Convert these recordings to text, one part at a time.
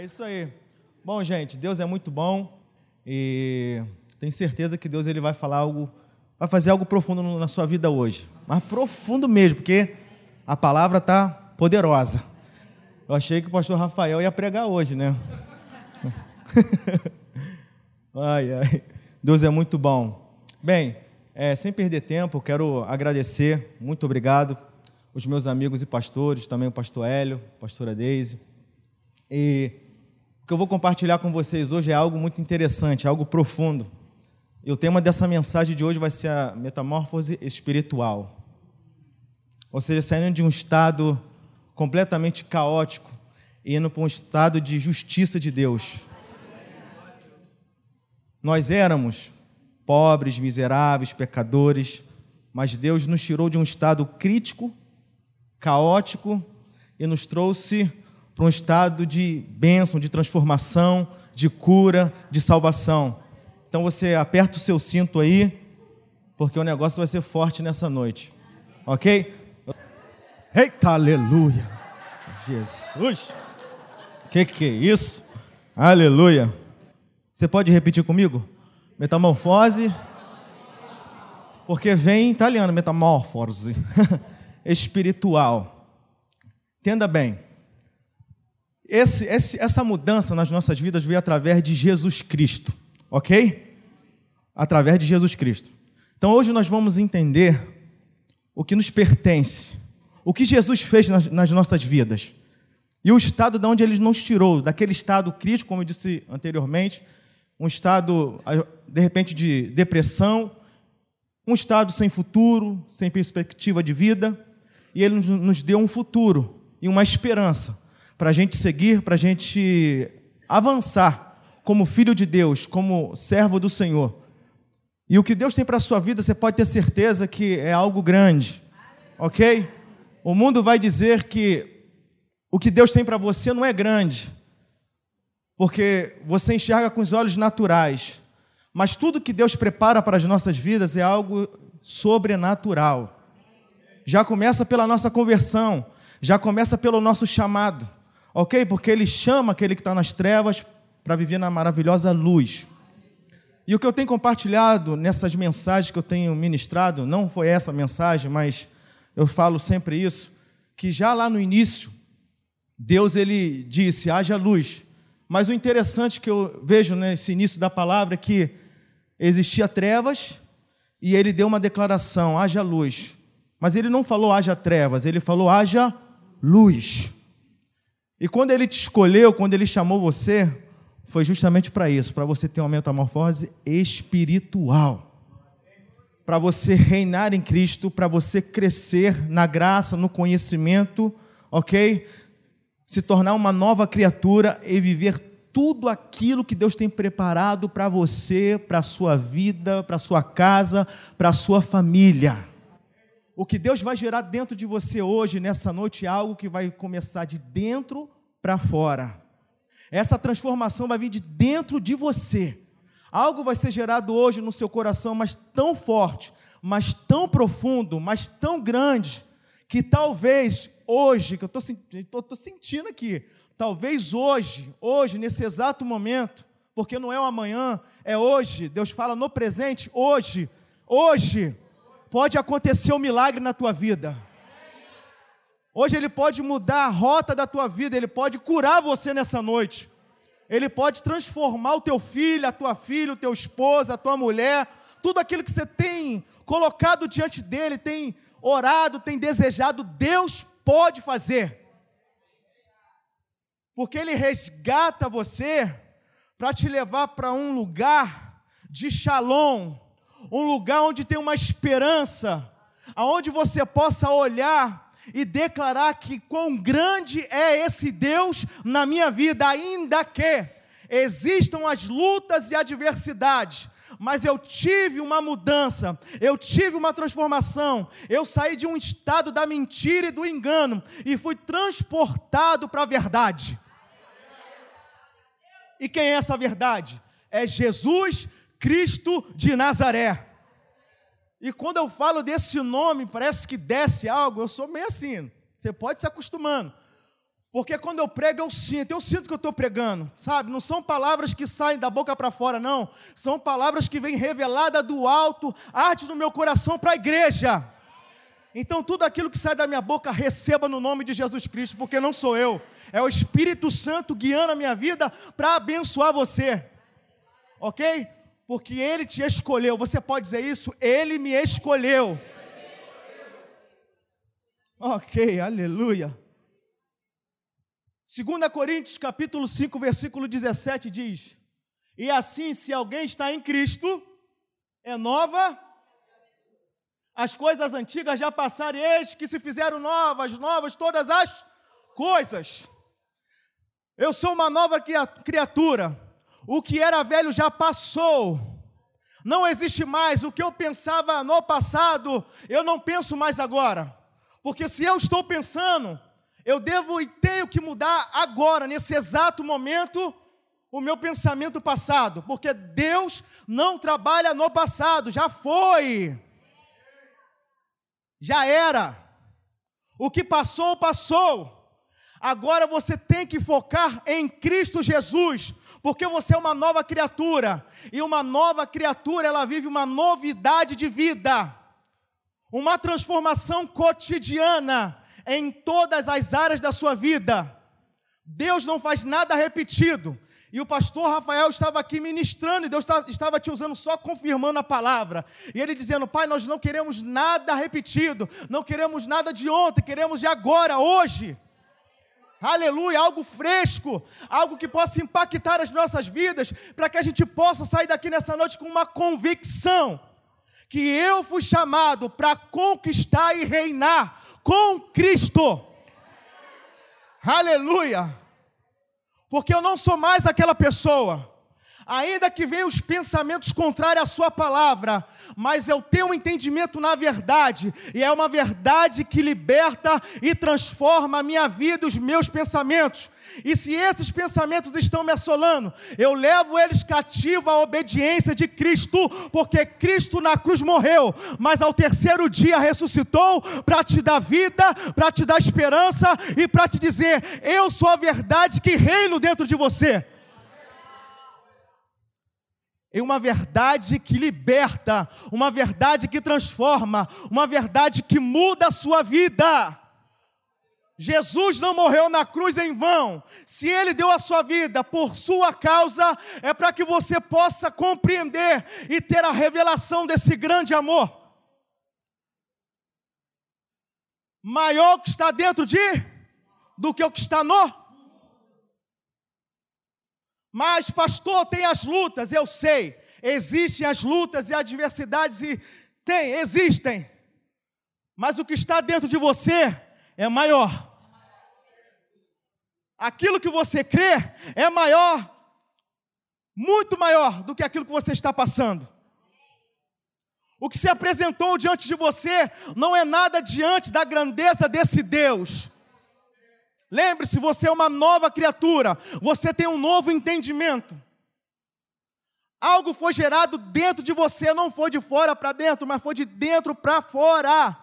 É isso aí. Bom, gente, Deus é muito bom e tenho certeza que Deus ele vai falar algo, vai fazer algo profundo na sua vida hoje. Mas profundo mesmo, porque a palavra está poderosa. Eu achei que o pastor Rafael ia pregar hoje, né? ai, ai. Deus é muito bom. Bem, é, sem perder tempo, quero agradecer, muito obrigado, os meus amigos e pastores, também o pastor Hélio, pastora Deise. E que eu vou compartilhar com vocês hoje é algo muito interessante, algo profundo. E o tema dessa mensagem de hoje vai ser a metamorfose espiritual. Ou seja, saindo de um estado completamente caótico e indo para um estado de justiça de Deus. Nós éramos pobres, miseráveis, pecadores, mas Deus nos tirou de um estado crítico, caótico e nos trouxe para um estado de bênção, de transformação, de cura, de salvação. Então você aperta o seu cinto aí, porque o negócio vai ser forte nessa noite. Ok? Eita, aleluia! Jesus! Que que é isso? Aleluia! Você pode repetir comigo? Metamorfose. Porque vem em italiano, metamorfose. Espiritual. Entenda bem. Esse, esse, essa mudança nas nossas vidas veio através de Jesus Cristo, ok? Através de Jesus Cristo. Então hoje nós vamos entender o que nos pertence, o que Jesus fez nas, nas nossas vidas e o estado de onde ele nos tirou, daquele estado crítico, como eu disse anteriormente, um estado, de repente, de depressão, um estado sem futuro, sem perspectiva de vida, e ele nos deu um futuro e uma esperança para a gente seguir, para a gente avançar como filho de Deus, como servo do Senhor. E o que Deus tem para a sua vida, você pode ter certeza que é algo grande, ok? O mundo vai dizer que o que Deus tem para você não é grande, porque você enxerga com os olhos naturais, mas tudo que Deus prepara para as nossas vidas é algo sobrenatural. Já começa pela nossa conversão, já começa pelo nosso chamado ok? Porque ele chama aquele que está nas trevas para viver na maravilhosa luz. E o que eu tenho compartilhado nessas mensagens que eu tenho ministrado, não foi essa mensagem, mas eu falo sempre isso, que já lá no início, Deus ele disse: haja luz. Mas o interessante que eu vejo nesse início da palavra é que existia trevas e ele deu uma declaração: haja luz. Mas ele não falou haja trevas, ele falou haja luz. E quando ele te escolheu, quando ele chamou você, foi justamente para isso, para você ter uma metamorfose espiritual. Para você reinar em Cristo, para você crescer na graça, no conhecimento, ok? Se tornar uma nova criatura e viver tudo aquilo que Deus tem preparado para você, para a sua vida, para a sua casa, para a sua família. O que Deus vai gerar dentro de você hoje, nessa noite, é algo que vai começar de dentro para fora. Essa transformação vai vir de dentro de você. Algo vai ser gerado hoje no seu coração, mas tão forte, mas tão profundo, mas tão grande, que talvez hoje, que eu estou sentindo aqui, talvez hoje, hoje, nesse exato momento, porque não é o amanhã, é hoje, Deus fala no presente, hoje, hoje, pode acontecer um milagre na tua vida. Hoje Ele pode mudar a rota da tua vida, Ele pode curar você nessa noite. Ele pode transformar o teu filho, a tua filha, o teu esposo, a tua mulher, tudo aquilo que você tem colocado diante dele, tem orado, tem desejado, Deus pode fazer. Porque Ele resgata você para te levar para um lugar de shalom, um lugar onde tem uma esperança, aonde você possa olhar e declarar que quão grande é esse Deus na minha vida, ainda que existam as lutas e adversidades, mas eu tive uma mudança, eu tive uma transformação, eu saí de um estado da mentira e do engano e fui transportado para a verdade. E quem é essa verdade? É Jesus Cristo de Nazaré. E quando eu falo desse nome, parece que desce algo, eu sou meio assim. Você pode se acostumando. Porque quando eu prego, eu sinto, eu sinto que eu estou pregando, sabe? Não são palavras que saem da boca para fora, não. São palavras que vêm reveladas do alto, arte no meu coração para a igreja. Então, tudo aquilo que sai da minha boca, receba no nome de Jesus Cristo, porque não sou eu, é o Espírito Santo guiando a minha vida para abençoar você, ok? Porque Ele te escolheu, você pode dizer isso? Ele me escolheu. Ok, aleluia. 2 Coríntios capítulo 5, versículo 17 diz: E assim, se alguém está em Cristo, é nova, as coisas antigas já passaram, e eis que se fizeram novas, novas todas as coisas. Eu sou uma nova criatura, o que era velho já passou, não existe mais. O que eu pensava no passado, eu não penso mais agora, porque se eu estou pensando, eu devo e tenho que mudar agora, nesse exato momento, o meu pensamento passado, porque Deus não trabalha no passado, já foi, já era, o que passou, passou. Agora você tem que focar em Cristo Jesus, porque você é uma nova criatura, e uma nova criatura, ela vive uma novidade de vida, uma transformação cotidiana em todas as áreas da sua vida. Deus não faz nada repetido. E o pastor Rafael estava aqui ministrando, e Deus estava te usando só confirmando a palavra. E ele dizendo: Pai, nós não queremos nada repetido, não queremos nada de ontem, queremos de agora, hoje. Aleluia, algo fresco, algo que possa impactar as nossas vidas, para que a gente possa sair daqui nessa noite com uma convicção que eu fui chamado para conquistar e reinar com Cristo. Aleluia! Porque eu não sou mais aquela pessoa ainda que venham os pensamentos contrários à sua palavra, mas eu tenho um entendimento na verdade, e é uma verdade que liberta e transforma a minha vida, os meus pensamentos. E se esses pensamentos estão me assolando, eu levo eles cativo à obediência de Cristo, porque Cristo na cruz morreu, mas ao terceiro dia ressuscitou para te dar vida, para te dar esperança e para te dizer: Eu sou a verdade que reino dentro de você em uma verdade que liberta, uma verdade que transforma, uma verdade que muda a sua vida. Jesus não morreu na cruz em vão. Se ele deu a sua vida por sua causa, é para que você possa compreender e ter a revelação desse grande amor. Maior que está dentro de do que o que está no mas, pastor, tem as lutas, eu sei. Existem as lutas e adversidades, e tem, existem. Mas o que está dentro de você é maior. Aquilo que você crê é maior, muito maior do que aquilo que você está passando. O que se apresentou diante de você não é nada diante da grandeza desse Deus. Lembre-se, você é uma nova criatura, você tem um novo entendimento. Algo foi gerado dentro de você, não foi de fora para dentro, mas foi de dentro para fora.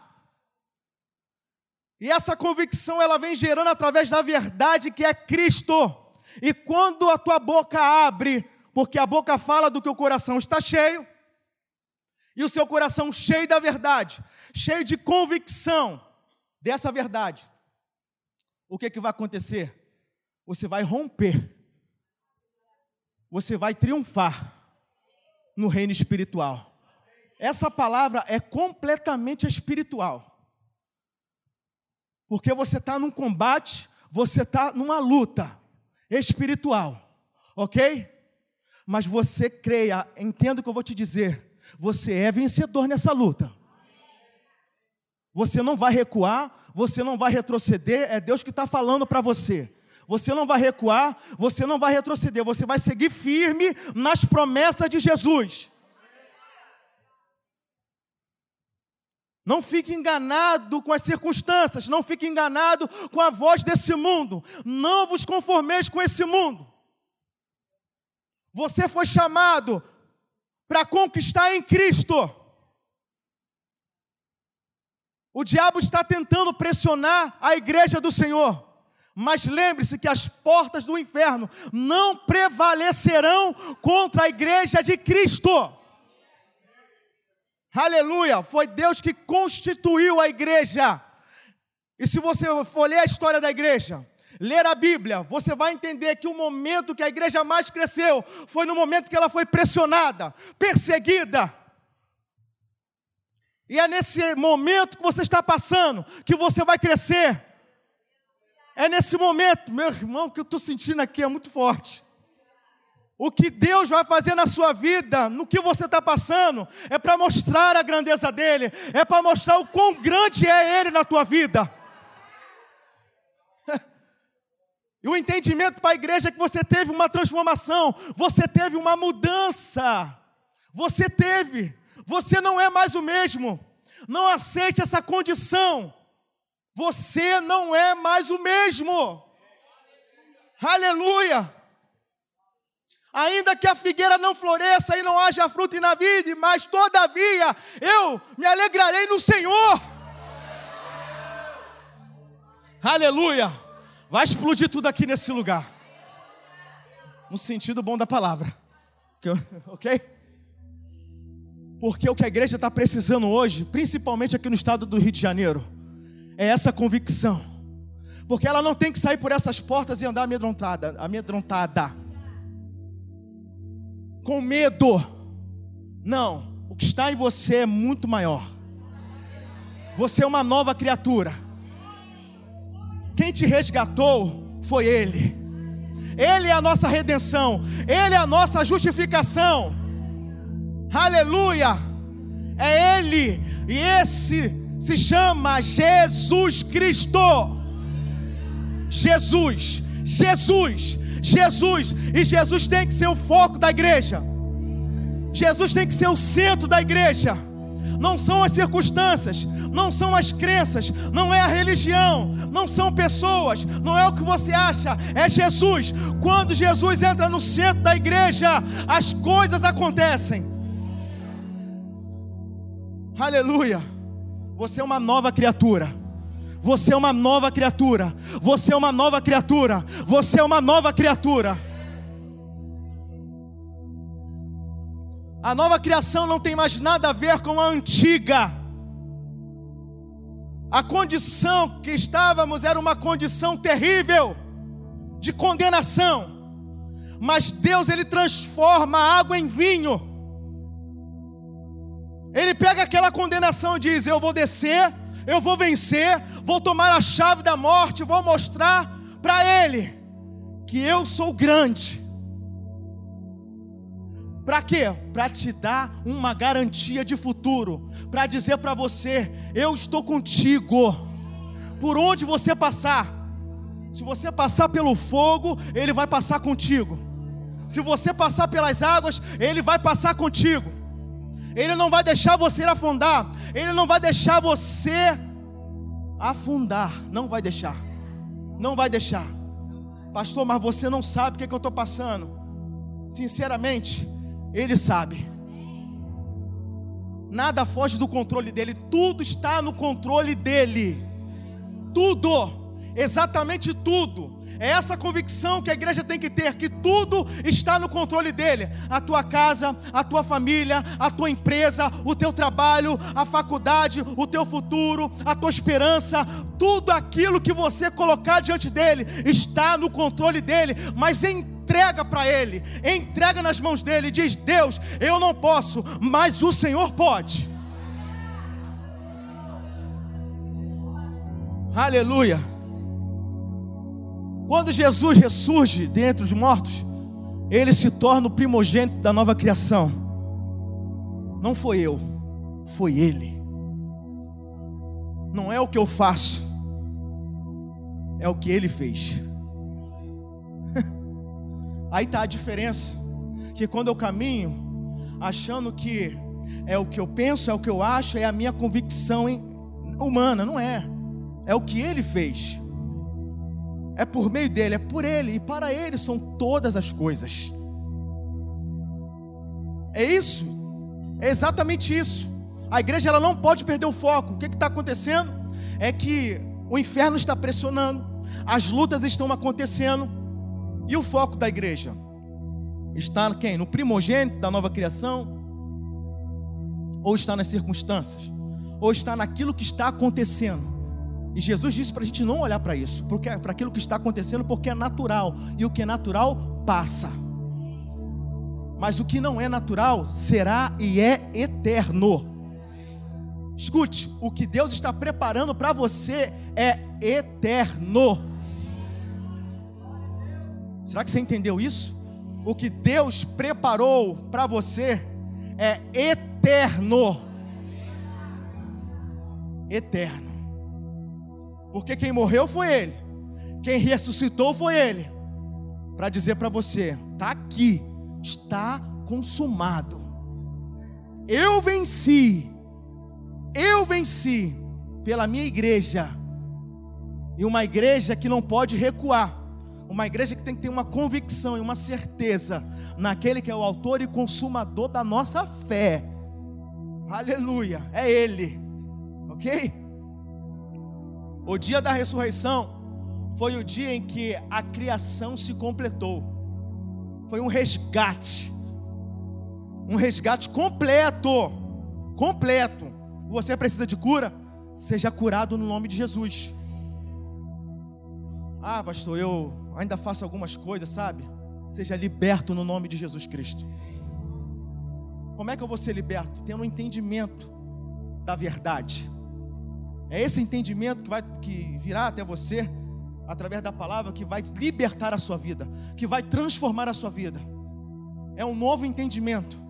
E essa convicção ela vem gerando através da verdade que é Cristo. E quando a tua boca abre, porque a boca fala do que o coração está cheio, e o seu coração cheio da verdade, cheio de convicção dessa verdade, o que, que vai acontecer? Você vai romper, você vai triunfar no reino espiritual. Essa palavra é completamente espiritual, porque você está num combate, você está numa luta espiritual, ok? Mas você creia, entenda o que eu vou te dizer, você é vencedor nessa luta. Você não vai recuar, você não vai retroceder, é Deus que está falando para você. Você não vai recuar, você não vai retroceder, você vai seguir firme nas promessas de Jesus. Não fique enganado com as circunstâncias, não fique enganado com a voz desse mundo. Não vos conformeis com esse mundo. Você foi chamado para conquistar em Cristo. O diabo está tentando pressionar a igreja do Senhor, Mas lembre-se que as portas do inferno não prevalecerão contra a igreja de Cristo. Aleluia! Foi Deus que constituiu a igreja. E se você for ler a história da igreja, ler a Bíblia, você vai entender que o momento que a igreja mais cresceu foi no momento que ela foi pressionada, perseguida. E é nesse momento que você está passando que você vai crescer. É nesse momento, meu irmão, que eu estou sentindo aqui é muito forte. O que Deus vai fazer na sua vida, no que você está passando, é para mostrar a grandeza dele, é para mostrar o quão grande é ele na tua vida. E o entendimento para a igreja é que você teve uma transformação, você teve uma mudança. Você teve, você não é mais o mesmo. Não aceite essa condição. Você não é mais o mesmo. Aleluia. Ainda que a figueira não floresça e não haja fruto na vida, mas todavia eu me alegrarei no Senhor. Aleluia. Vai explodir tudo aqui nesse lugar. No sentido bom da palavra. Ok? Porque o que a igreja está precisando hoje, principalmente aqui no estado do Rio de Janeiro, é essa convicção. Porque ela não tem que sair por essas portas e andar amedrontada, amedrontada. Com medo. Não, o que está em você é muito maior. Você é uma nova criatura. Quem te resgatou foi Ele. Ele é a nossa redenção, Ele é a nossa justificação. Aleluia! É Ele, e esse se chama Jesus Cristo. Jesus, Jesus, Jesus, e Jesus tem que ser o foco da igreja. Jesus tem que ser o centro da igreja não são as circunstâncias, não são as crenças, não é a religião, não são pessoas, não é o que você acha, é Jesus. Quando Jesus entra no centro da igreja, as coisas acontecem. Aleluia. Você é uma nova criatura. Você é uma nova criatura. Você é uma nova criatura. Você é uma nova criatura. A nova criação não tem mais nada a ver com a antiga. A condição que estávamos era uma condição terrível de condenação. Mas Deus ele transforma a água em vinho. Ele pega aquela condenação e diz: Eu vou descer, eu vou vencer, vou tomar a chave da morte, vou mostrar para ele que eu sou grande para quê? Para te dar uma garantia de futuro, para dizer para você: eu estou contigo. Por onde você passar, se você passar pelo fogo, ele vai passar contigo. Se você passar pelas águas, ele vai passar contigo. Ele não vai deixar você afundar, ele não vai deixar você afundar, não vai deixar. Não vai deixar. Pastor, mas você não sabe o que, é que eu estou passando. Sinceramente, ele sabe. Nada foge do controle dele, tudo está no controle dele. Tudo, exatamente tudo. É essa convicção que a igreja tem que ter: que tudo está no controle dele. A tua casa, a tua família, a tua empresa, o teu trabalho, a faculdade, o teu futuro, a tua esperança, tudo aquilo que você colocar diante dele está no controle dele. Mas entrega para Ele, entrega nas mãos dele, diz: Deus, eu não posso, mas o Senhor pode. Aleluia. Quando Jesus ressurge dentre os mortos, ele se torna o primogênito da nova criação. Não foi eu, foi ele. Não é o que eu faço, é o que ele fez. Aí está a diferença. Que quando eu caminho, achando que é o que eu penso, é o que eu acho, é a minha convicção humana, não é. É o que ele fez. É por meio dele, é por ele, e para ele são todas as coisas. É isso, é exatamente isso. A igreja ela não pode perder o foco. O que está acontecendo? É que o inferno está pressionando, as lutas estão acontecendo. E o foco da igreja? Está quem? No primogênito da nova criação? Ou está nas circunstâncias? Ou está naquilo que está acontecendo? E Jesus disse para a gente não olhar para isso, para aquilo que está acontecendo, porque é natural. E o que é natural passa. Mas o que não é natural será e é eterno. Escute, o que Deus está preparando para você é eterno. Será que você entendeu isso? O que Deus preparou para você é eterno. Eterno. Porque quem morreu foi Ele, quem ressuscitou foi Ele, para dizer para você: está aqui, está consumado. Eu venci, eu venci pela minha igreja, e uma igreja que não pode recuar, uma igreja que tem que ter uma convicção e uma certeza naquele que é o autor e consumador da nossa fé. Aleluia, é Ele, ok? O dia da ressurreição foi o dia em que a criação se completou. Foi um resgate. Um resgate completo. Completo. Você precisa de cura? Seja curado no nome de Jesus. Ah, pastor, eu ainda faço algumas coisas, sabe? Seja liberto no nome de Jesus Cristo. Como é que eu vou ser liberto? Tendo um entendimento da verdade. É esse entendimento que vai que virá até você através da palavra que vai libertar a sua vida, que vai transformar a sua vida. É um novo entendimento.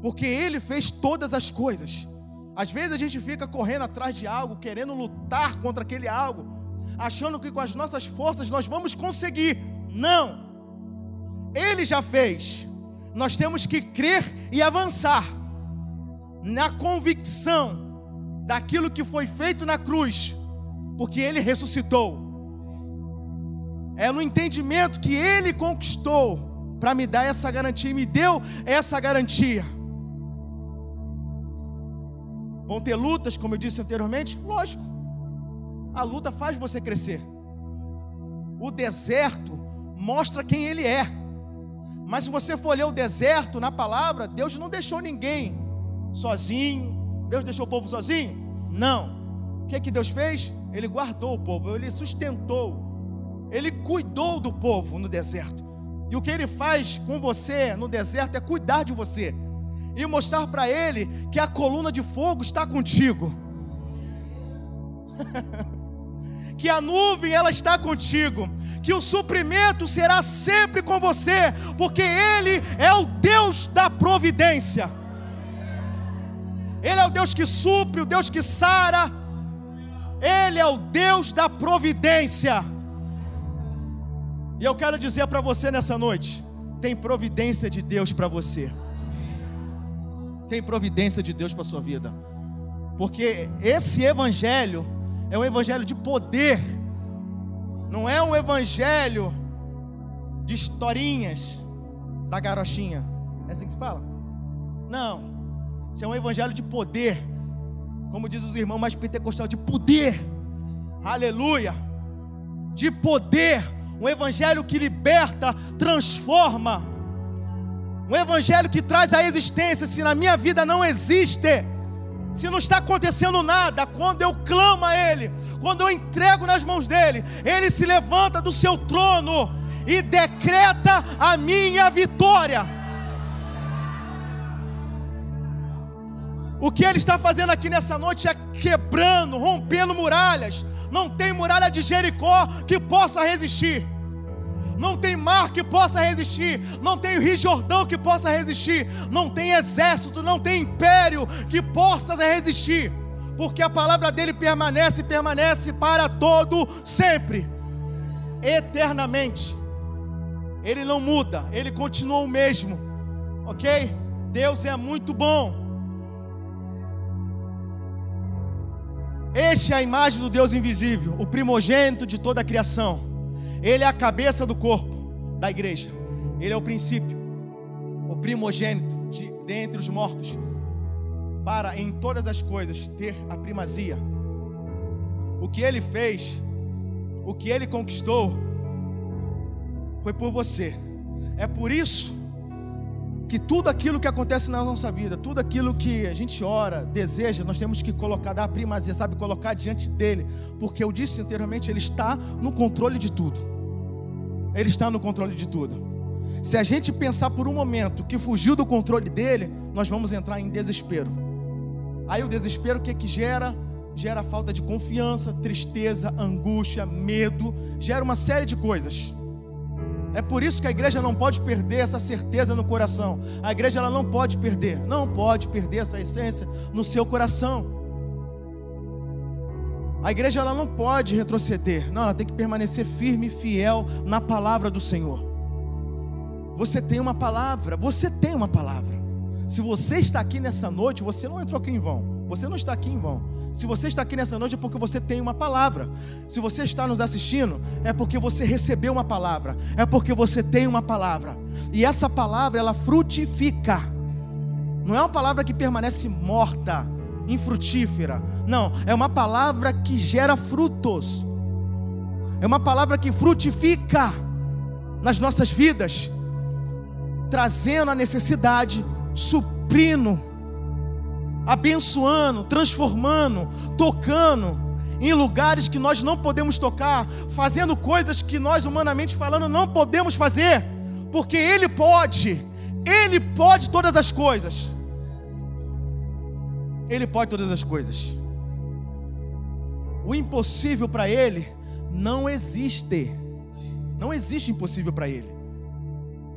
Porque ele fez todas as coisas. Às vezes a gente fica correndo atrás de algo, querendo lutar contra aquele algo, achando que com as nossas forças nós vamos conseguir. Não. Ele já fez. Nós temos que crer e avançar na convicção daquilo que foi feito na cruz, porque ele ressuscitou. É no entendimento que ele conquistou para me dar essa garantia e me deu essa garantia. Vão ter lutas, como eu disse anteriormente? Lógico. A luta faz você crescer. O deserto mostra quem ele é. Mas se você for ler o deserto na palavra, Deus não deixou ninguém sozinho, Deus deixou o povo sozinho? Não. O que, é que Deus fez? Ele guardou o povo, ele sustentou, ele cuidou do povo no deserto. E o que ele faz com você no deserto é cuidar de você e mostrar para ele que a coluna de fogo está contigo. que a nuvem ela está contigo, que o suprimento será sempre com você, porque ele é o Deus da providência. Ele é o Deus que supre, o Deus que sara. Ele é o Deus da providência. E eu quero dizer para você nessa noite: tem providência de Deus para você. Tem providência de Deus para sua vida. Porque esse evangelho é um evangelho de poder. Não é um evangelho de historinhas da garochinha. É assim que se fala? Não. Isso é um evangelho de poder. Como diz os irmãos mais pentecostal, de poder. Aleluia. De poder. Um evangelho que liberta, transforma. Um evangelho que traz a existência. Se na minha vida não existe, se não está acontecendo nada, quando eu clamo a Ele, quando eu entrego nas mãos dele, Ele se levanta do seu trono e decreta a minha vitória. O que ele está fazendo aqui nessa noite é quebrando, rompendo muralhas. Não tem muralha de Jericó que possa resistir. Não tem mar que possa resistir. Não tem rio Jordão que possa resistir. Não tem exército, não tem império que possa resistir. Porque a palavra dele permanece e permanece para todo sempre. Eternamente. Ele não muda, ele continua o mesmo. OK? Deus é muito bom. Este é a imagem do Deus invisível, o primogênito de toda a criação. Ele é a cabeça do corpo da igreja. Ele é o princípio, o primogênito de dentre os mortos, para em todas as coisas ter a primazia. O que ele fez o que ele conquistou foi por você. É por isso que tudo aquilo que acontece na nossa vida, tudo aquilo que a gente ora, deseja, nós temos que colocar, dar a primazia, sabe, colocar diante dele, porque eu disse anteriormente, ele está no controle de tudo. Ele está no controle de tudo. Se a gente pensar por um momento que fugiu do controle dele, nós vamos entrar em desespero. Aí o desespero o que que gera? Gera falta de confiança, tristeza, angústia, medo, gera uma série de coisas. É por isso que a igreja não pode perder essa certeza no coração. A igreja ela não pode perder, não pode perder essa essência no seu coração. A igreja ela não pode retroceder, não, ela tem que permanecer firme e fiel na palavra do Senhor. Você tem uma palavra, você tem uma palavra. Se você está aqui nessa noite, você não entrou aqui em vão. Você não está aqui em vão. Se você está aqui nessa noite é porque você tem uma palavra. Se você está nos assistindo, é porque você recebeu uma palavra. É porque você tem uma palavra. E essa palavra, ela frutifica. Não é uma palavra que permanece morta, infrutífera. Não, é uma palavra que gera frutos. É uma palavra que frutifica nas nossas vidas, trazendo a necessidade, suprindo abençoando, transformando, tocando em lugares que nós não podemos tocar, fazendo coisas que nós, humanamente falando, não podemos fazer, porque Ele pode, Ele pode todas as coisas. Ele pode todas as coisas. O impossível para Ele não existe. Não existe impossível para Ele.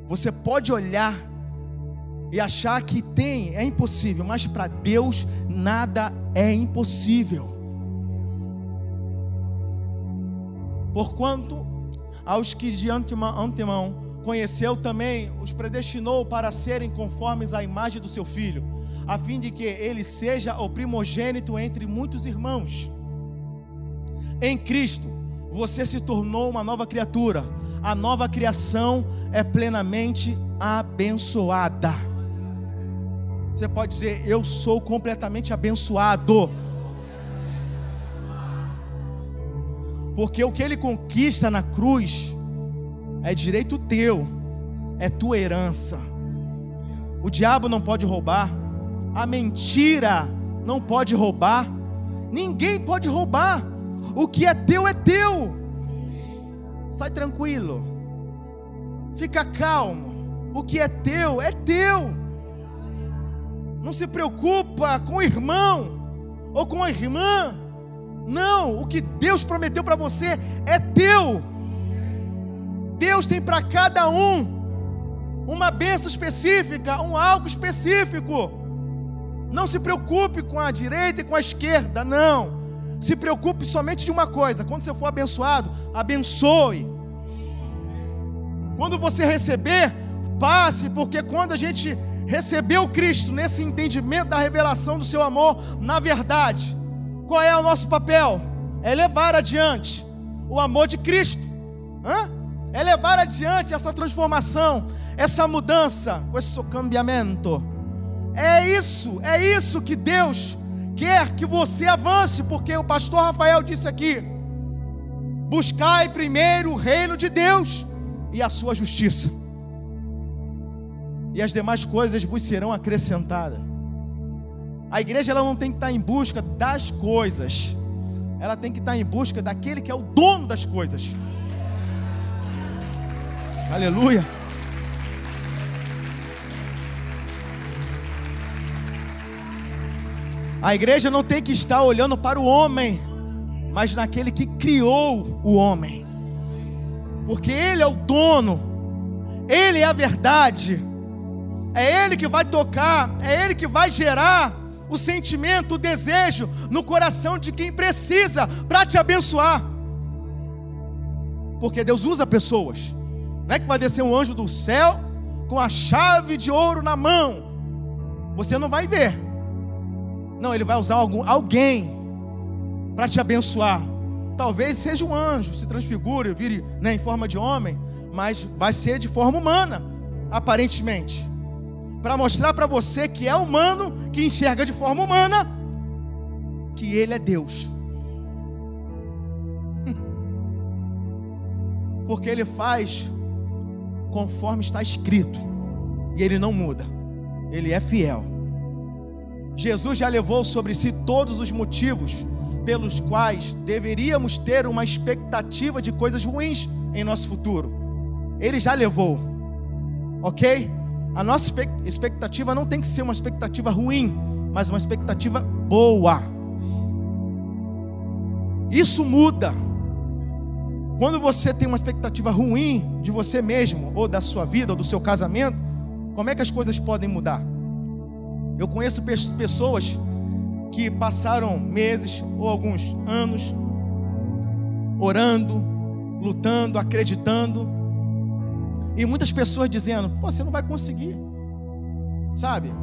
Você pode olhar e achar que tem é impossível, mas para Deus nada é impossível. Porquanto aos que de antemão conheceu também os predestinou para serem conformes à imagem do seu filho, a fim de que ele seja o primogênito entre muitos irmãos. Em Cristo, você se tornou uma nova criatura. A nova criação é plenamente abençoada. Você pode dizer: Eu sou completamente abençoado. Porque o que ele conquista na cruz é direito teu, é tua herança. O diabo não pode roubar, a mentira não pode roubar, ninguém pode roubar. O que é teu é teu. Sai tranquilo, fica calmo. O que é teu é teu. Não se preocupa com o irmão ou com a irmã. Não, o que Deus prometeu para você é teu. Deus tem para cada um uma bênção específica, um algo específico. Não se preocupe com a direita e com a esquerda, não. Se preocupe somente de uma coisa: quando você for abençoado, abençoe. Quando você receber, passe, porque quando a gente recebeu Cristo nesse entendimento da revelação do seu amor, na verdade, qual é o nosso papel? É levar adiante o amor de Cristo, Hã? é levar adiante essa transformação, essa mudança, esse cambiamento. É isso, é isso que Deus quer que você avance, porque o pastor Rafael disse aqui: buscai primeiro o reino de Deus e a sua justiça e as demais coisas vos serão acrescentadas. A igreja ela não tem que estar em busca das coisas, ela tem que estar em busca daquele que é o dono das coisas. Aleluia. A igreja não tem que estar olhando para o homem, mas naquele que criou o homem, porque ele é o dono, ele é a verdade. É Ele que vai tocar, é Ele que vai gerar o sentimento, o desejo no coração de quem precisa para te abençoar. Porque Deus usa pessoas. Não é que vai descer um anjo do céu com a chave de ouro na mão. Você não vai ver. Não, ele vai usar algum, alguém para te abençoar. Talvez seja um anjo, se transfigure, vire né, em forma de homem, mas vai ser de forma humana, aparentemente para mostrar para você que é humano, que enxerga de forma humana, que Ele é Deus. Porque ele faz conforme está escrito. E ele não muda. Ele é fiel. Jesus já levou sobre si todos os motivos pelos quais deveríamos ter uma expectativa de coisas ruins em nosso futuro. Ele já levou. OK? A nossa expectativa não tem que ser uma expectativa ruim, mas uma expectativa boa. Isso muda. Quando você tem uma expectativa ruim de você mesmo, ou da sua vida, ou do seu casamento, como é que as coisas podem mudar? Eu conheço pessoas que passaram meses ou alguns anos orando, lutando, acreditando, e muitas pessoas dizendo: você não vai conseguir, sabe?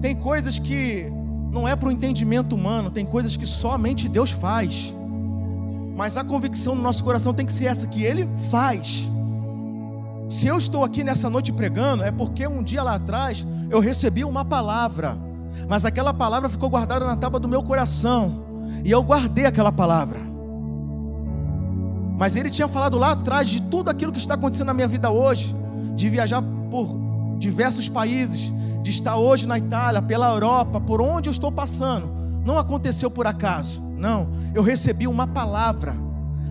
Tem coisas que não é para o entendimento humano, tem coisas que somente Deus faz. Mas a convicção no nosso coração tem que ser essa: que Ele faz. Se eu estou aqui nessa noite pregando, é porque um dia lá atrás eu recebi uma palavra, mas aquela palavra ficou guardada na tábua do meu coração, e eu guardei aquela palavra. Mas ele tinha falado lá atrás de tudo aquilo que está acontecendo na minha vida hoje, de viajar por diversos países, de estar hoje na Itália, pela Europa, por onde eu estou passando. Não aconteceu por acaso, não. Eu recebi uma palavra.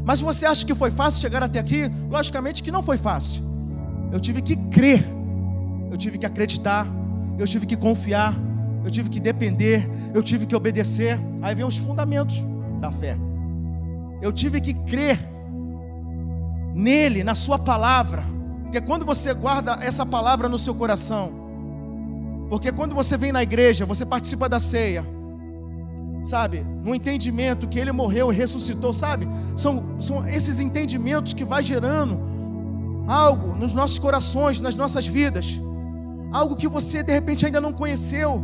Mas você acha que foi fácil chegar até aqui? Logicamente que não foi fácil. Eu tive que crer, eu tive que acreditar, eu tive que confiar, eu tive que depender, eu tive que obedecer. Aí vem os fundamentos da fé. Eu tive que crer nele, na sua palavra. Porque quando você guarda essa palavra no seu coração, porque quando você vem na igreja, você participa da ceia, sabe, no entendimento que ele morreu e ressuscitou, sabe? São, são esses entendimentos que vai gerando algo nos nossos corações, nas nossas vidas, algo que você de repente ainda não conheceu.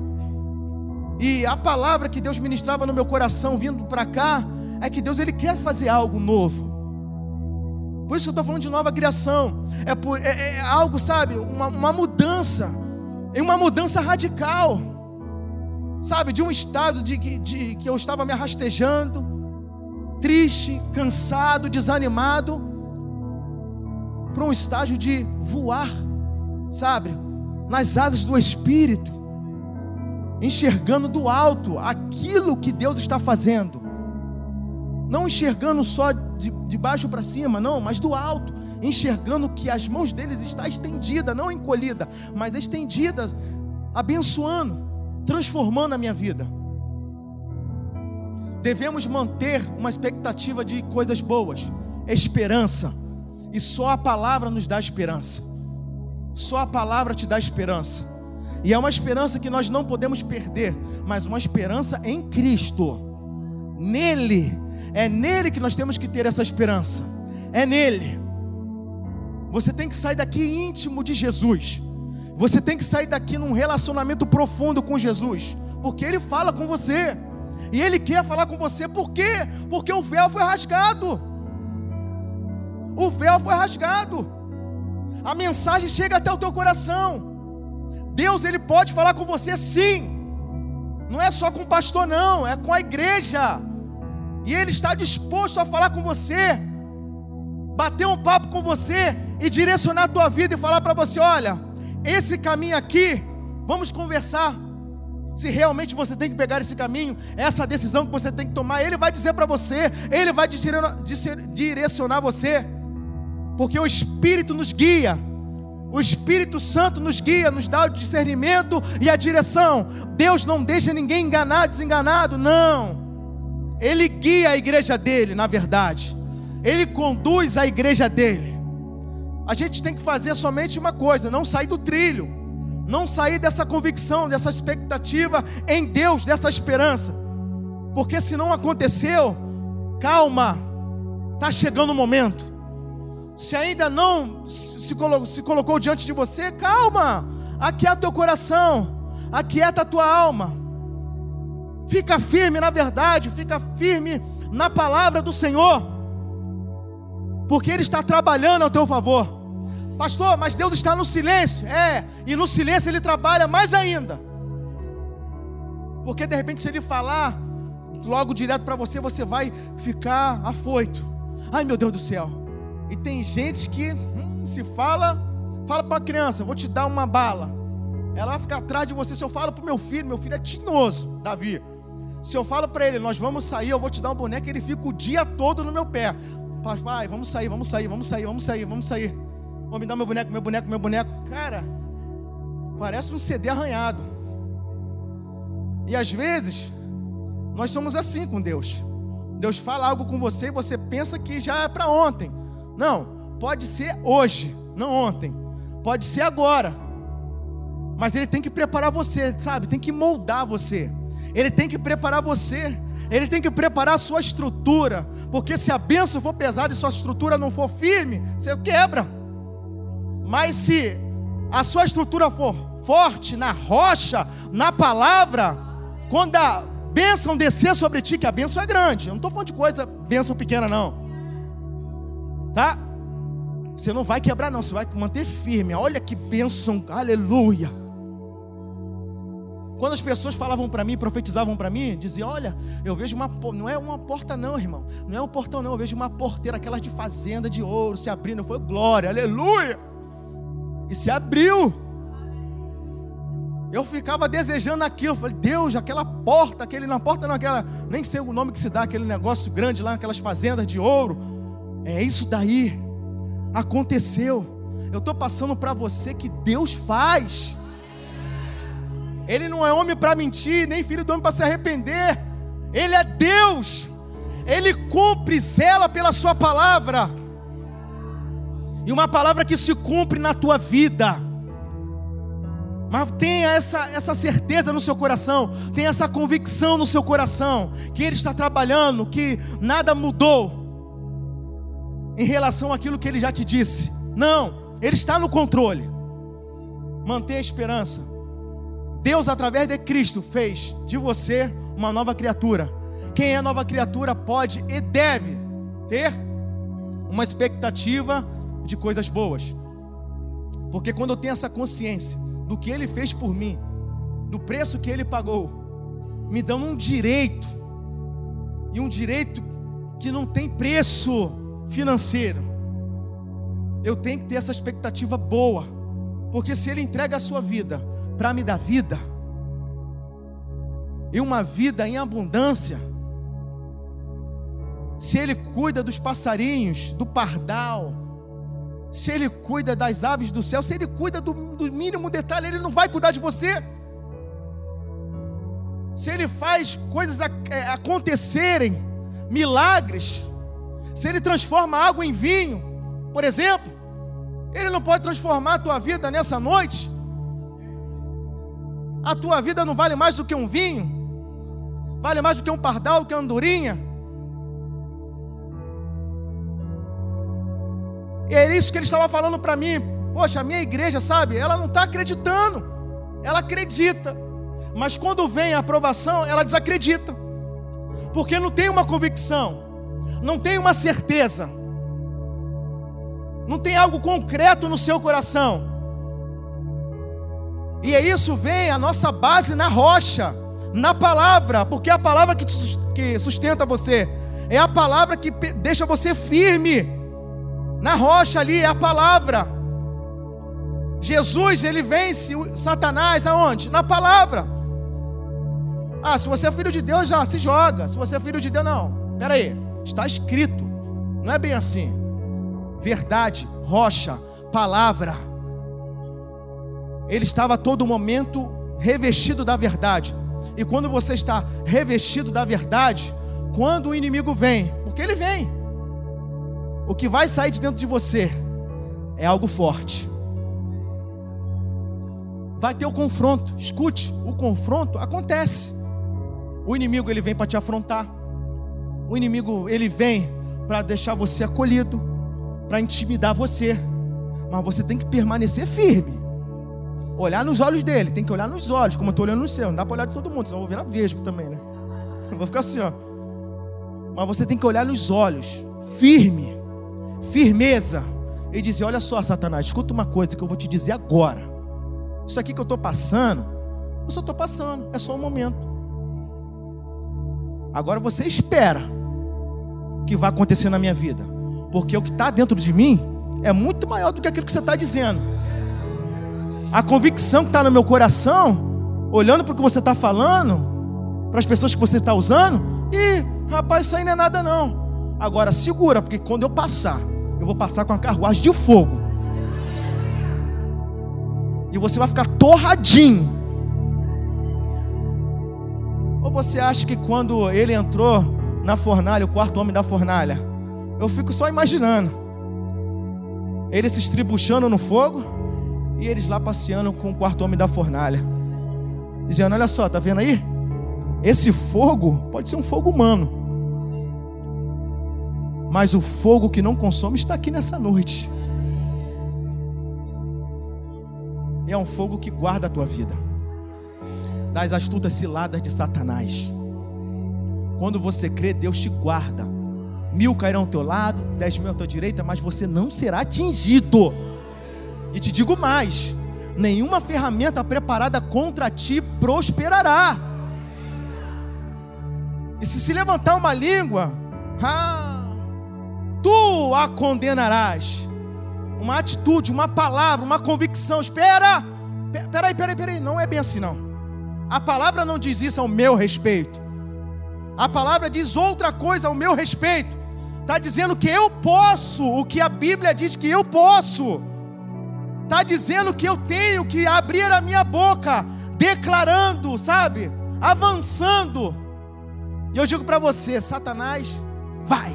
E a palavra que Deus ministrava no meu coração vindo para cá é que Deus ele quer fazer algo novo. Por isso que eu estou falando de nova criação. É, por, é, é algo, sabe, uma, uma mudança. É uma mudança radical. Sabe, de um estado de, de que eu estava me arrastejando, triste, cansado, desanimado para um estágio de voar, sabe, nas asas do Espírito, enxergando do alto aquilo que Deus está fazendo, não enxergando só de, de baixo para cima, não, mas do alto, enxergando que as mãos deles está estendida, não encolhida, mas estendida, abençoando, transformando a minha vida. Devemos manter uma expectativa de coisas boas, esperança e só a palavra nos dá esperança. Só a palavra te dá esperança. E é uma esperança que nós não podemos perder, mas uma esperança em Cristo. Nele, é nele que nós temos que ter essa esperança. É nele. Você tem que sair daqui íntimo de Jesus. Você tem que sair daqui num relacionamento profundo com Jesus, porque ele fala com você. E ele quer falar com você, por quê? Porque o véu foi rasgado. O véu foi rasgado. A mensagem chega até o teu coração. Deus ele pode falar com você sim. Não é só com o pastor não, é com a igreja. E ele está disposto a falar com você. Bater um papo com você e direcionar a tua vida e falar para você, olha, esse caminho aqui, vamos conversar. Se realmente você tem que pegar esse caminho, essa decisão que você tem que tomar, ele vai dizer para você, ele vai direcionar você porque o Espírito nos guia. O Espírito Santo nos guia, nos dá o discernimento e a direção. Deus não deixa ninguém enganar, desenganado, não. Ele guia a igreja dele, na verdade. Ele conduz a igreja dele. A gente tem que fazer somente uma coisa: não sair do trilho, não sair dessa convicção, dessa expectativa em Deus, dessa esperança. Porque se não aconteceu, calma, está chegando o momento. Se ainda não se colocou, se colocou diante de você, calma, aquieta teu coração, aquieta a tua alma. Fica firme na verdade, fica firme na palavra do Senhor, porque Ele está trabalhando ao teu favor. Pastor, mas Deus está no silêncio. É, e no silêncio Ele trabalha mais ainda. Porque de repente, se Ele falar logo direto para você, você vai ficar afoito. Ai meu Deus do céu. E tem gente que hum, se fala, fala para a criança, vou te dar uma bala. Ela vai ficar atrás de você. Se eu falo para o meu filho, meu filho é tinhoso, Davi. Se eu falo para ele, nós vamos sair, eu vou te dar um boneco, ele fica o dia todo no meu pé. Pai, vamos sair, vamos sair, vamos sair, vamos sair, vamos sair. Vou me dar meu boneco, meu boneco, meu boneco. Cara, parece um CD arranhado. E às vezes, nós somos assim com Deus. Deus fala algo com você e você pensa que já é para ontem. Não, pode ser hoje, não ontem. Pode ser agora. Mas ele tem que preparar você, sabe? Tem que moldar você. Ele tem que preparar você. Ele tem que preparar a sua estrutura. Porque se a bênção for pesada e sua estrutura não for firme, você quebra. Mas se a sua estrutura for forte na rocha, na palavra, quando a bênção descer sobre ti, que a bênção é grande. Eu não estou falando de coisa, bênção pequena, não. Tá? Você não vai quebrar, não. Você vai manter firme. Olha que bênção, aleluia. Quando as pessoas falavam para mim, profetizavam para mim, diziam: Olha, eu vejo uma. Não é uma porta, não, irmão. Não é um portão, não. Eu vejo uma porteira, aquelas de fazenda de ouro, se abrindo. Foi glória, aleluia. E se abriu. Eu ficava desejando aquilo. Eu falei, Deus, aquela porta, aquele na porta não, aquela, nem sei o nome que se dá, aquele negócio grande lá, aquelas fazendas de ouro. É isso daí. Aconteceu. Eu estou passando para você que Deus faz. Ele não é homem para mentir, nem filho do homem para se arrepender. Ele é Deus. Ele cumpre, zela pela sua palavra. E uma palavra que se cumpre na tua vida. Mas tenha essa, essa certeza no seu coração, tenha essa convicção no seu coração, que Ele está trabalhando, que nada mudou em relação àquilo que Ele já te disse. Não, Ele está no controle. Mantenha a esperança. Deus, através de Cristo, fez de você uma nova criatura. Quem é nova criatura pode e deve ter uma expectativa de coisas boas. Porque quando eu tenho essa consciência, do que ele fez por mim, do preço que ele pagou, me dando um direito, e um direito que não tem preço financeiro. Eu tenho que ter essa expectativa boa, porque se ele entrega a sua vida para me dar vida, e uma vida em abundância, se ele cuida dos passarinhos, do pardal, se Ele cuida das aves do céu, se Ele cuida do, do mínimo detalhe, Ele não vai cuidar de você. Se Ele faz coisas é, acontecerem, milagres, se Ele transforma água em vinho, por exemplo, Ele não pode transformar a tua vida nessa noite. A tua vida não vale mais do que um vinho, vale mais do que um pardal, que uma andorinha. E é isso que ele estava falando para mim. Poxa, a minha igreja, sabe, ela não está acreditando. Ela acredita. Mas quando vem a aprovação, ela desacredita. Porque não tem uma convicção, não tem uma certeza, não tem algo concreto no seu coração. E é isso vem a nossa base na rocha, na palavra, porque é a palavra que sustenta você, é a palavra que deixa você firme. Na rocha ali é a palavra. Jesus, ele vence Satanás aonde? Na palavra. Ah, se você é filho de Deus, já se joga. Se você é filho de Deus, não. Espera aí, está escrito. Não é bem assim. Verdade, rocha, palavra. Ele estava a todo momento revestido da verdade. E quando você está revestido da verdade, quando o inimigo vem, porque ele vem, o que vai sair de dentro de você é algo forte. Vai ter o confronto. Escute, o confronto acontece. O inimigo ele vem para te afrontar. O inimigo ele vem para deixar você acolhido, para intimidar você. Mas você tem que permanecer firme. Olhar nos olhos dele, tem que olhar nos olhos, como eu estou olhando no seu. Não dá para olhar de todo mundo, senão eu vou virar vesgo também, né? vou ficar assim, ó. Mas você tem que olhar nos olhos, firme firmeza e dizer: Olha só, Satanás, escuta uma coisa que eu vou te dizer agora. Isso aqui que eu estou passando, eu só estou passando, é só um momento. Agora você espera o que vai acontecer na minha vida. Porque o que está dentro de mim é muito maior do que aquilo que você está dizendo. A convicção que está no meu coração, olhando para o que você está falando, para as pessoas que você está usando, e rapaz, isso aí não é nada não. Agora segura, porque quando eu passar, eu vou passar com a carruagem de fogo. E você vai ficar torradinho. Ou você acha que quando ele entrou na fornalha, o quarto homem da fornalha, eu fico só imaginando. Ele se estribuchando no fogo e eles lá passeando com o quarto homem da fornalha. Dizendo: Olha só, tá vendo aí? Esse fogo pode ser um fogo humano. Mas o fogo que não consome está aqui nessa noite. E é um fogo que guarda a tua vida das astutas ciladas de Satanás. Quando você crê, Deus te guarda. Mil cairão ao teu lado, dez mil à tua direita, mas você não será atingido. E te digo mais: nenhuma ferramenta preparada contra ti prosperará. E se se levantar uma língua, ah, tu a condenarás. Uma atitude, uma palavra, uma convicção. Espera, peraí, peraí, peraí, não é bem assim não. A palavra não diz isso ao meu respeito. A palavra diz outra coisa ao meu respeito. Está dizendo que eu posso o que a Bíblia diz que eu posso. Está dizendo que eu tenho que abrir a minha boca, declarando, sabe? Avançando. E eu digo para você, Satanás, vai.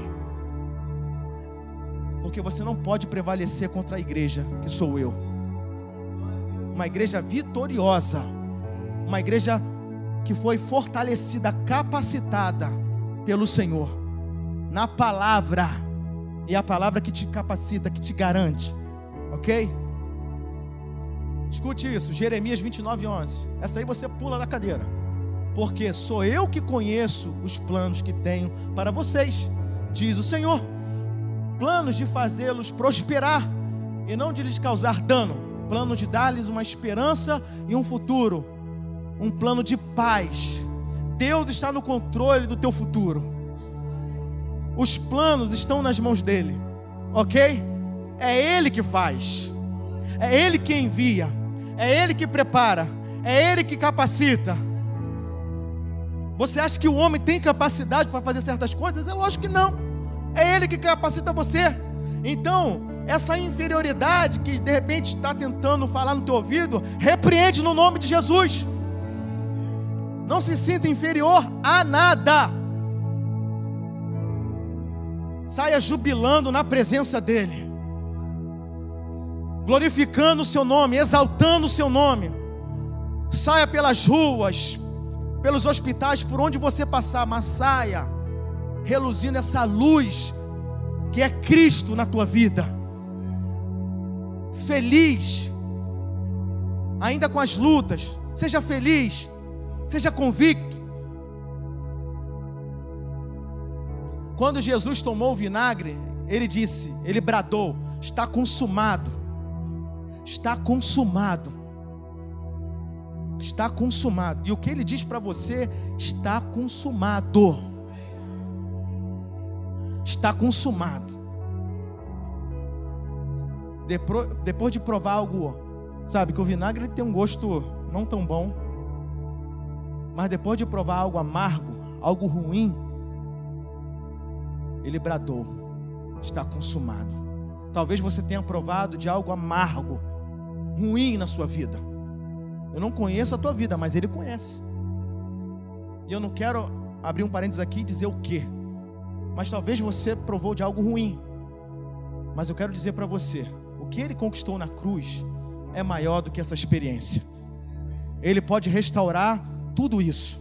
Porque você não pode prevalecer contra a igreja, que sou eu. Uma igreja vitoriosa. Uma igreja que foi fortalecida, capacitada pelo Senhor, na palavra, e a palavra que te capacita, que te garante, ok? Escute isso, Jeremias 29, 11. Essa aí você pula da cadeira, porque sou eu que conheço os planos que tenho para vocês, diz o Senhor, planos de fazê-los prosperar e não de lhes causar dano, planos de dar-lhes uma esperança e um futuro um plano de paz. Deus está no controle do teu futuro. Os planos estão nas mãos dele, ok? É Ele que faz, é Ele que envia, é Ele que prepara, é Ele que capacita. Você acha que o homem tem capacidade para fazer certas coisas? É lógico que não. É Ele que capacita você. Então, essa inferioridade que de repente está tentando falar no teu ouvido, repreende no nome de Jesus. Não se sinta inferior a nada. Saia jubilando na presença dEle, glorificando o Seu nome, exaltando o Seu nome. Saia pelas ruas, pelos hospitais, por onde você passar, mas saia reluzindo essa luz que é Cristo na tua vida. Feliz, ainda com as lutas, seja feliz Seja convicto. Quando Jesus tomou o vinagre, ele disse, ele bradou: Está consumado. Está consumado. Está consumado. E o que ele diz para você está consumado. Está consumado. Depois de provar algo, sabe, que o vinagre ele tem um gosto não tão bom mas depois de provar algo amargo, algo ruim, ele bradou: está consumado. Talvez você tenha provado de algo amargo, ruim na sua vida. Eu não conheço a tua vida, mas ele conhece. E eu não quero abrir um parênteses aqui e dizer o que. Mas talvez você provou de algo ruim. Mas eu quero dizer para você: o que ele conquistou na cruz é maior do que essa experiência. Ele pode restaurar tudo isso.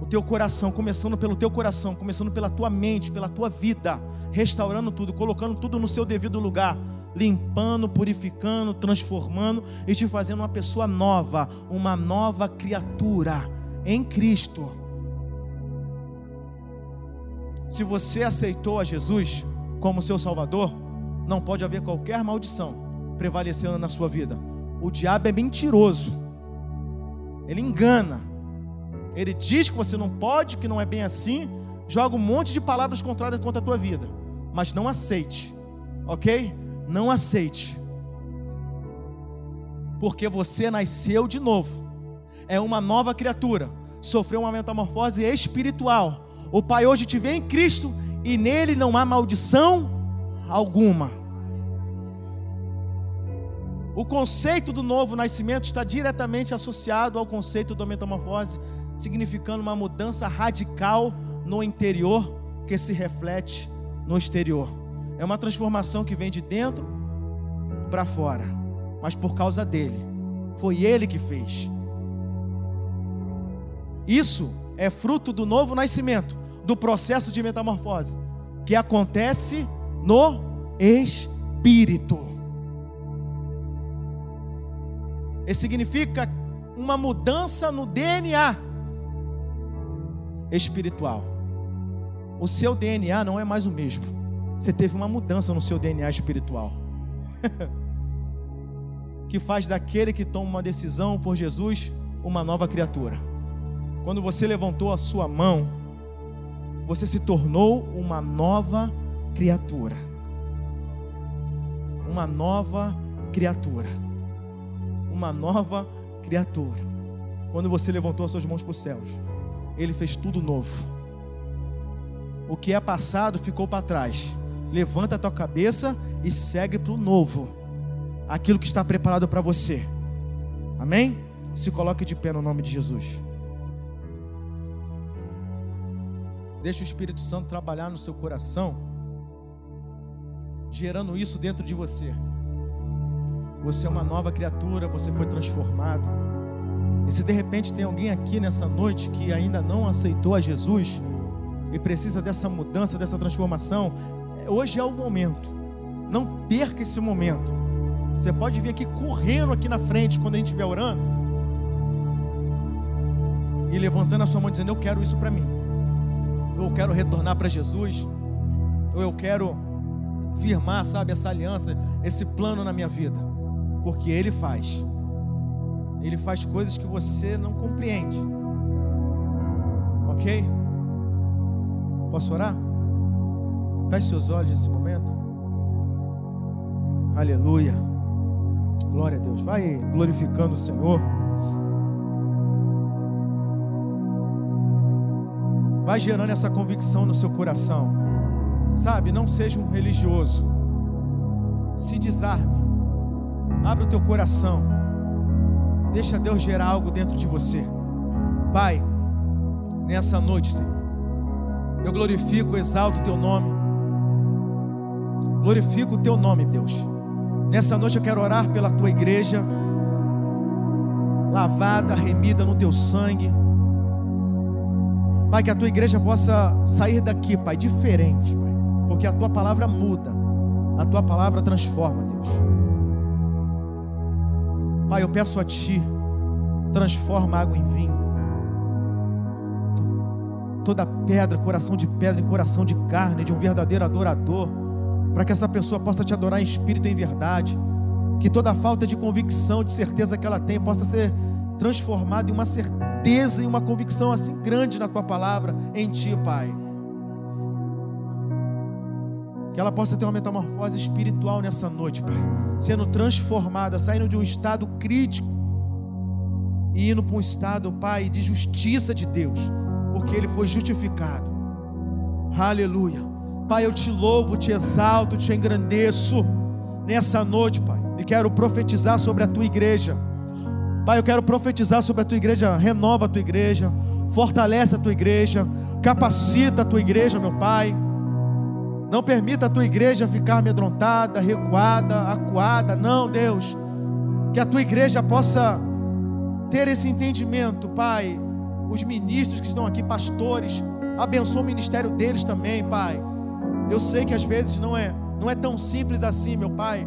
O teu coração, começando pelo teu coração, começando pela tua mente, pela tua vida, restaurando tudo, colocando tudo no seu devido lugar, limpando, purificando, transformando e te fazendo uma pessoa nova, uma nova criatura em Cristo. Se você aceitou a Jesus como seu Salvador, não pode haver qualquer maldição prevalecendo na sua vida. O diabo é mentiroso ele engana. Ele diz que você não pode, que não é bem assim, joga um monte de palavras contrárias contra a tua vida. mas não aceite, ok? Não aceite, porque você nasceu de novo, é uma nova criatura, sofreu uma metamorfose espiritual. O Pai hoje te vê em Cristo e nele não há maldição alguma. O conceito do novo nascimento está diretamente associado ao conceito da metamorfose, significando uma mudança radical no interior que se reflete no exterior. É uma transformação que vem de dentro para fora, mas por causa dele. Foi ele que fez. Isso é fruto do novo nascimento, do processo de metamorfose, que acontece no espírito. Ele significa uma mudança no DNA espiritual. O seu DNA não é mais o mesmo. Você teve uma mudança no seu DNA espiritual. que faz daquele que toma uma decisão por Jesus uma nova criatura. Quando você levantou a sua mão, você se tornou uma nova criatura. Uma nova criatura uma nova criatura. Quando você levantou as suas mãos para os céus, Ele fez tudo novo. O que é passado ficou para trás. Levanta a tua cabeça e segue para o novo, aquilo que está preparado para você. Amém? Se coloque de pé no nome de Jesus. Deixa o Espírito Santo trabalhar no seu coração, gerando isso dentro de você. Você é uma nova criatura, você foi transformado. E se de repente tem alguém aqui nessa noite que ainda não aceitou a Jesus e precisa dessa mudança, dessa transformação, hoje é o momento. Não perca esse momento. Você pode vir aqui correndo aqui na frente quando a gente estiver orando e levantando a sua mão dizendo: Eu quero isso para mim. Eu quero retornar para Jesus. Ou eu quero firmar, sabe, essa aliança, esse plano na minha vida porque Ele faz. Ele faz coisas que você não compreende. Ok? Posso orar? Feche seus olhos nesse momento. Aleluia. Glória a Deus. Vai glorificando o Senhor. Vai gerando essa convicção no seu coração. Sabe, não seja um religioso. Se desarme. Abre o teu coração. Deixa Deus gerar algo dentro de você. Pai, nessa noite, Senhor, eu glorifico, exalto o teu nome. Glorifico o teu nome, Deus. Nessa noite eu quero orar pela tua igreja, lavada, remida no teu sangue. Pai, que a tua igreja possa sair daqui, Pai, diferente, Pai, porque a tua palavra muda, a tua palavra transforma, Deus. Pai, eu peço a Ti, transforma água em vinho. Toda pedra, coração de pedra, em coração de carne, de um verdadeiro adorador, para que essa pessoa possa te adorar em espírito e em verdade. Que toda falta de convicção, de certeza que ela tem, possa ser transformada em uma certeza e uma convicção assim grande na Tua palavra, em Ti, Pai. Que ela possa ter uma metamorfose espiritual nessa noite, Pai. Sendo transformada, saindo de um estado crítico e indo para um estado, Pai, de justiça de Deus, porque Ele foi justificado. Aleluia. Pai, eu te louvo, te exalto, te engrandeço nessa noite, Pai. E quero profetizar sobre a tua igreja. Pai, eu quero profetizar sobre a tua igreja. Renova a tua igreja, fortalece a tua igreja, capacita a tua igreja, meu Pai não permita a tua igreja ficar amedrontada, recuada, acuada. Não, Deus. Que a tua igreja possa ter esse entendimento, Pai. Os ministros que estão aqui, pastores, abençoa o ministério deles também, Pai. Eu sei que às vezes não é, não é tão simples assim, meu Pai,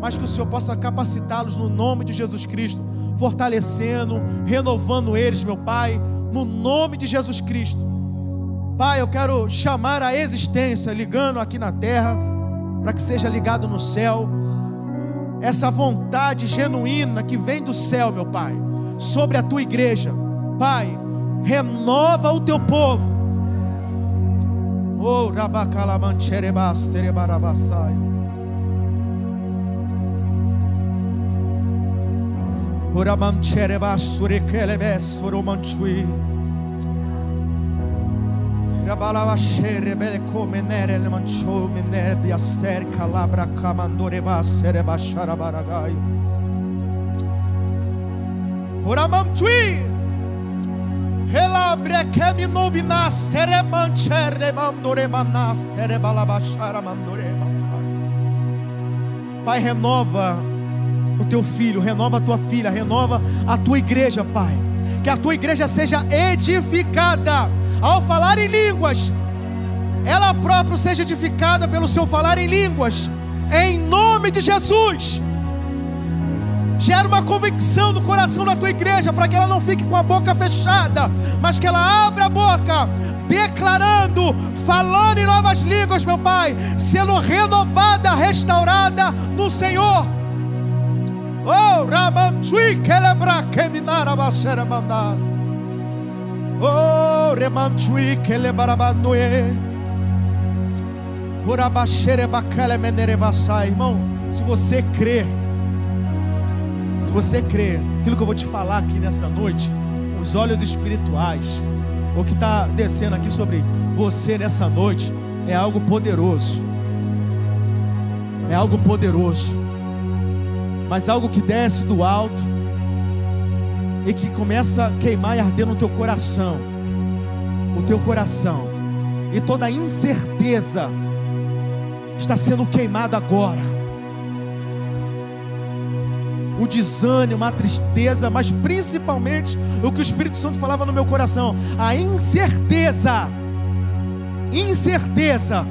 mas que o Senhor possa capacitá-los no nome de Jesus Cristo, fortalecendo, renovando eles, meu Pai, no nome de Jesus Cristo. Pai, eu quero chamar a existência, ligando aqui na terra, para que seja ligado no céu. Essa vontade genuína que vem do céu, meu Pai, sobre a tua igreja. Pai, renova o teu povo. Oh, Rabakalaman Cherebas, Terebarabasayo. Uramam Cherebas, manchuì. Urumanchui. Rabalavashere beleko menere le mancho menere biaster calabra camandore vasere basharabaragai. Ora manchuì. Pai, renova o teu filho, renova a tua filha, renova a tua igreja, Pai. Que a tua igreja seja edificada ao falar em línguas, ela própria seja edificada pelo seu falar em línguas, em nome de Jesus. Gera uma convicção no coração da tua igreja, para que ela não fique com a boca fechada, mas que ela abra a boca, declarando, falando em novas línguas, meu Pai, sendo renovada, restaurada no Senhor. Oh, Ramantui, Kelebra, Keminara, Bachera, Mandas. Oh, remantui bacale menerevasai. Irmão, se você crer, se você crer, aquilo que eu vou te falar aqui nessa noite, os olhos espirituais, o que está descendo aqui sobre você nessa noite, é algo poderoso. É algo poderoso. Mas algo que desce do alto e que começa a queimar e arder no teu coração, o teu coração, e toda incerteza está sendo queimada agora. O desânimo, a tristeza, mas principalmente o que o Espírito Santo falava no meu coração, a incerteza. Incerteza.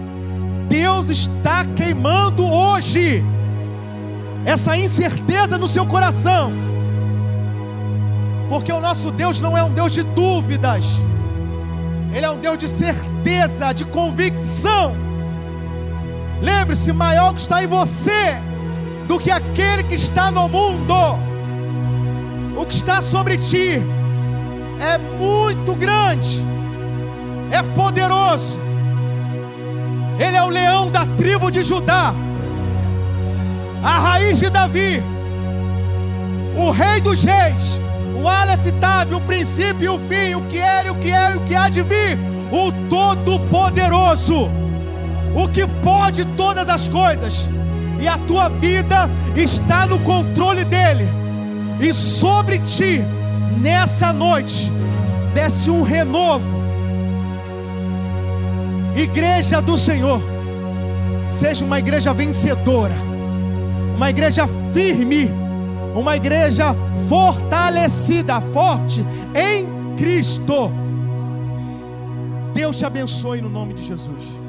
Deus está queimando hoje essa incerteza no seu coração porque o nosso Deus não é um Deus de dúvidas, Ele é um Deus de certeza, de convicção. Lembre-se, maior que está em você do que aquele que está no mundo. O que está sobre ti é muito grande, é poderoso. Ele é o leão da tribo de Judá, a raiz de Davi, o rei dos reis o Aleph o princípio e o fim, o que era, o que é e o que há de vir, o Todo-Poderoso, o que pode todas as coisas, e a tua vida está no controle dele, e sobre ti, nessa noite, desce um renovo, igreja do Senhor, seja uma igreja vencedora, uma igreja firme, uma igreja fortalecida, forte em Cristo. Deus te abençoe no nome de Jesus.